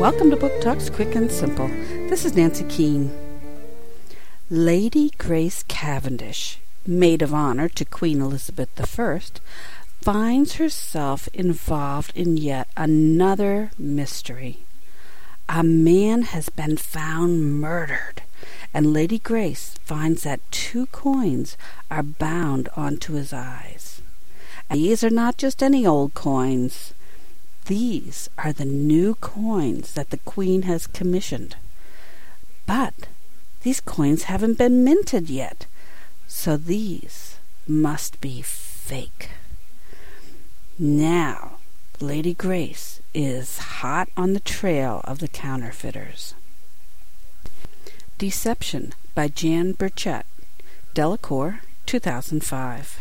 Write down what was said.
Welcome to Book Talks Quick and Simple. This is Nancy Keene. Lady Grace Cavendish, maid of honor to Queen Elizabeth I, finds herself involved in yet another mystery. A man has been found murdered, and Lady Grace finds that two coins are bound onto his eyes. These are not just any old coins. These are the new coins that the Queen has commissioned. But these coins haven't been minted yet, so these must be fake. Now, Lady Grace is hot on the trail of the counterfeiters. Deception by Jan Burchett, Delacorte, 2005.